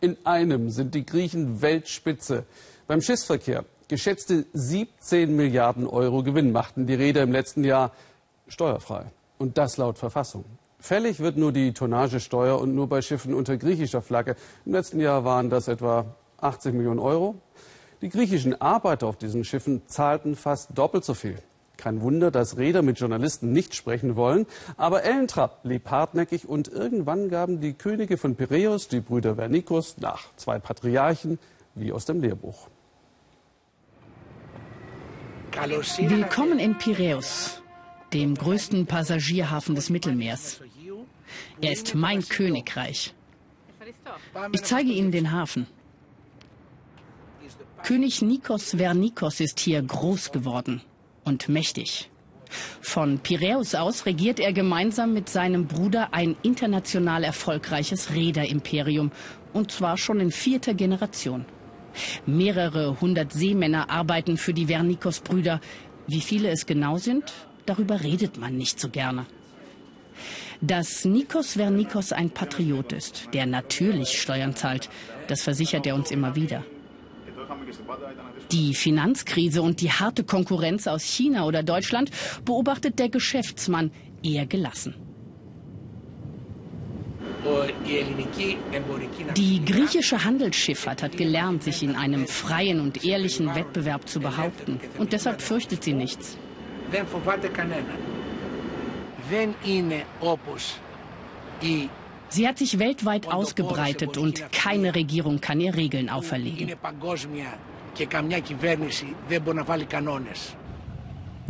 In einem sind die Griechen Weltspitze. Beim Schiffsverkehr geschätzte 17 Milliarden Euro Gewinn machten die Räder im letzten Jahr steuerfrei. Und das laut Verfassung. Fällig wird nur die Tonnagesteuer und nur bei Schiffen unter griechischer Flagge. Im letzten Jahr waren das etwa 80 Millionen Euro. Die griechischen Arbeiter auf diesen Schiffen zahlten fast doppelt so viel. Kein Wunder, dass Räder mit Journalisten nicht sprechen wollen. Aber Ellentrapp blieb hartnäckig und irgendwann gaben die Könige von Piräus, die Brüder Vernikos, nach. Zwei Patriarchen, wie aus dem Lehrbuch. Willkommen in Piräus, dem größten Passagierhafen des Mittelmeers. Er ist mein Königreich. Ich zeige Ihnen den Hafen. König Nikos Vernikos ist hier groß geworden und mächtig. Von Piräus aus regiert er gemeinsam mit seinem Bruder ein international erfolgreiches Räderimperium, und zwar schon in vierter Generation. Mehrere hundert Seemänner arbeiten für die Vernikos-Brüder. Wie viele es genau sind, darüber redet man nicht so gerne. Dass Nikos Vernikos ein Patriot ist, der natürlich Steuern zahlt, das versichert er uns immer wieder. Die Finanzkrise und die harte Konkurrenz aus China oder Deutschland beobachtet der Geschäftsmann eher gelassen. Die griechische Handelsschifffahrt hat gelernt, sich in einem freien und ehrlichen Wettbewerb zu behaupten. Und deshalb fürchtet sie nichts. Sie hat sich weltweit ausgebreitet und keine Regierung kann ihr Regeln auferlegen.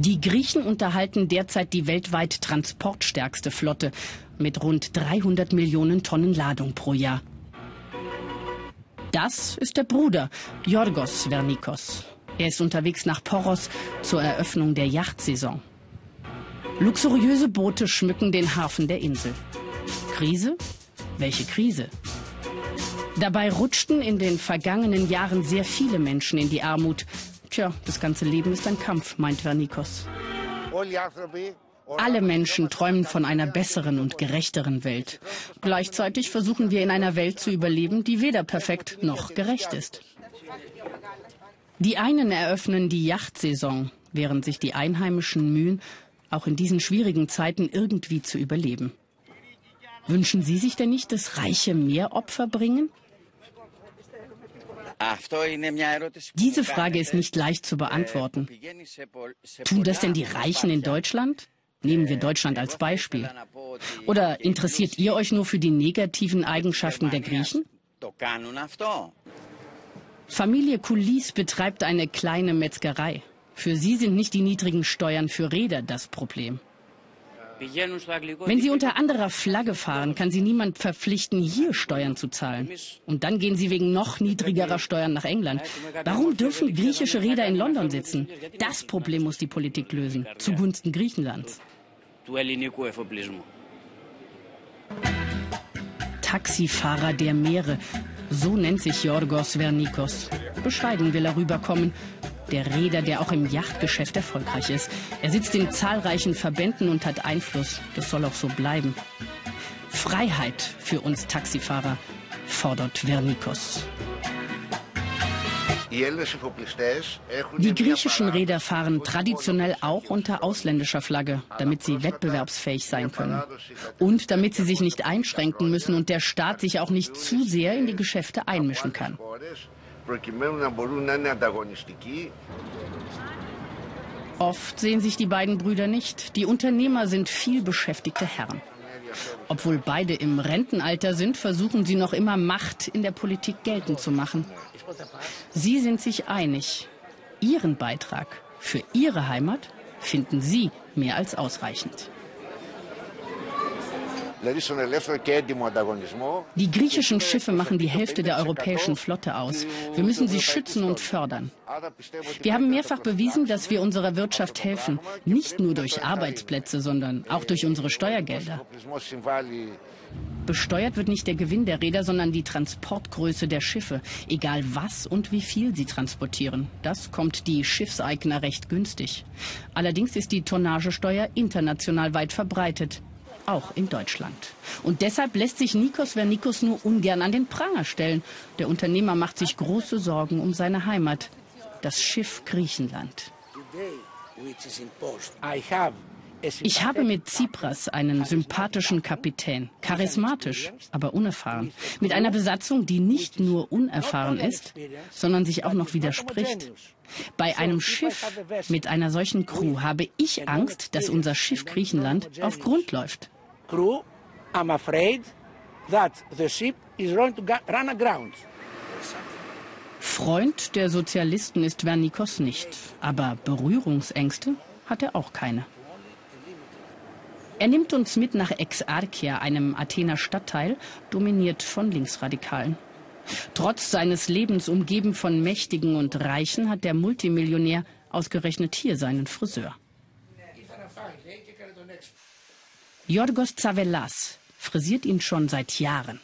Die Griechen unterhalten derzeit die weltweit transportstärkste Flotte mit rund 300 Millionen Tonnen Ladung pro Jahr. Das ist der Bruder, Yorgos Vernikos. Er ist unterwegs nach Poros zur Eröffnung der Yachtsaison. Luxuriöse Boote schmücken den Hafen der Insel. Krise? Welche Krise? Dabei rutschten in den vergangenen Jahren sehr viele Menschen in die Armut. Tja, das ganze Leben ist ein Kampf, meint Vernikos. Alle Menschen träumen von einer besseren und gerechteren Welt. Gleichzeitig versuchen wir in einer Welt zu überleben, die weder perfekt noch gerecht ist. Die einen eröffnen die Yachtsaison, während sich die Einheimischen mühen, auch in diesen schwierigen Zeiten irgendwie zu überleben. Wünschen Sie sich denn nicht, dass Reiche mehr Opfer bringen? Diese Frage ist nicht leicht zu beantworten. Tun das denn die Reichen in Deutschland? Nehmen wir Deutschland als Beispiel. Oder interessiert ihr euch nur für die negativen Eigenschaften der Griechen? Familie Kulis betreibt eine kleine Metzgerei. Für sie sind nicht die niedrigen Steuern für Räder das Problem. Wenn Sie unter anderer Flagge fahren, kann Sie niemand verpflichten, hier Steuern zu zahlen. Und dann gehen Sie wegen noch niedrigerer Steuern nach England. Warum dürfen griechische Räder in London sitzen? Das Problem muss die Politik lösen, zugunsten Griechenlands. Taxifahrer der Meere, so nennt sich Yorgos Vernikos. Bescheiden will er rüberkommen der Räder, der auch im Yachtgeschäft erfolgreich ist. Er sitzt in zahlreichen Verbänden und hat Einfluss. Das soll auch so bleiben. Freiheit für uns Taxifahrer fordert Vernikos. Die griechischen Räder fahren traditionell auch unter ausländischer Flagge, damit sie wettbewerbsfähig sein können. Und damit sie sich nicht einschränken müssen und der Staat sich auch nicht zu sehr in die Geschäfte einmischen kann προκειμένου να μπορούν να είναι ανταγωνιστικοί. Oft sehen sich die beiden Brüder nicht. Die Unternehmer sind viel beschäftigte Herren. Obwohl beide im Rentenalter sind, versuchen sie noch immer Macht in der Politik geltend zu machen. Sie sind sich einig. Ihren Beitrag für ihre Heimat finden sie mehr als ausreichend. Die griechischen Schiffe machen die Hälfte der europäischen Flotte aus. Wir müssen sie schützen und fördern. Wir haben mehrfach bewiesen, dass wir unserer Wirtschaft helfen, nicht nur durch Arbeitsplätze, sondern auch durch unsere Steuergelder. Besteuert wird nicht der Gewinn der Räder, sondern die Transportgröße der Schiffe, egal was und wie viel sie transportieren. Das kommt die Schiffseigner recht günstig. Allerdings ist die Tonnagesteuer international weit verbreitet. Auch in Deutschland. Und deshalb lässt sich Nikos Vernikos nur ungern an den Pranger stellen. Der Unternehmer macht sich große Sorgen um seine Heimat, das Schiff Griechenland. Ich habe mit Tsipras einen sympathischen Kapitän, charismatisch, aber unerfahren, mit einer Besatzung, die nicht nur unerfahren ist, sondern sich auch noch widerspricht. Bei einem Schiff mit einer solchen Crew habe ich Angst, dass unser Schiff Griechenland auf Grund läuft. I'm afraid that the ship is going to run aground. Freund der Sozialisten ist Vernikos nicht, aber Berührungsängste hat er auch keine. Er nimmt uns mit nach Exarchia, einem Athener Stadtteil, dominiert von Linksradikalen. Trotz seines Lebens umgeben von Mächtigen und Reichen hat der Multimillionär ausgerechnet hier seinen Friseur. Jorgos Zavelas frisiert ihn schon seit Jahren.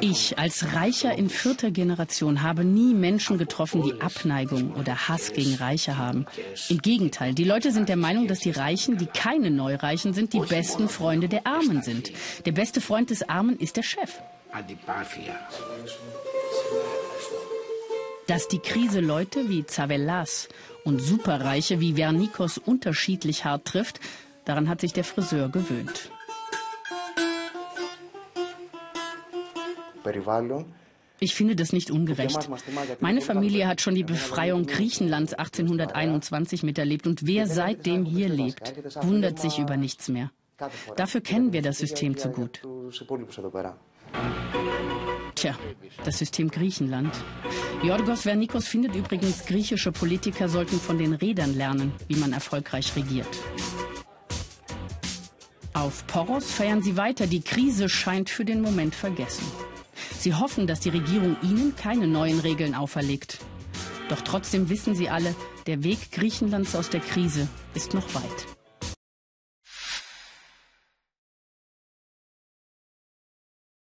Ich als Reicher in vierter Generation habe nie Menschen getroffen, die Abneigung oder Hass gegen Reiche haben. Im Gegenteil, die Leute sind der Meinung, dass die Reichen, die keine Neureichen sind, die besten Freunde der Armen sind. Der beste Freund des Armen ist der Chef. Dass die Krise Leute wie Zavellas und Superreiche wie Vernikos unterschiedlich hart trifft, daran hat sich der Friseur gewöhnt. Ich finde das nicht ungerecht. Meine Familie hat schon die Befreiung Griechenlands 1821 miterlebt und wer seitdem hier lebt, wundert sich über nichts mehr. Dafür kennen wir das System zu gut. Tja, das System Griechenland. Yorgos Vernikos findet übrigens, griechische Politiker sollten von den Rädern lernen, wie man erfolgreich regiert. Auf Poros feiern sie weiter. Die Krise scheint für den Moment vergessen. Sie hoffen, dass die Regierung ihnen keine neuen Regeln auferlegt. Doch trotzdem wissen sie alle, der Weg Griechenlands aus der Krise ist noch weit.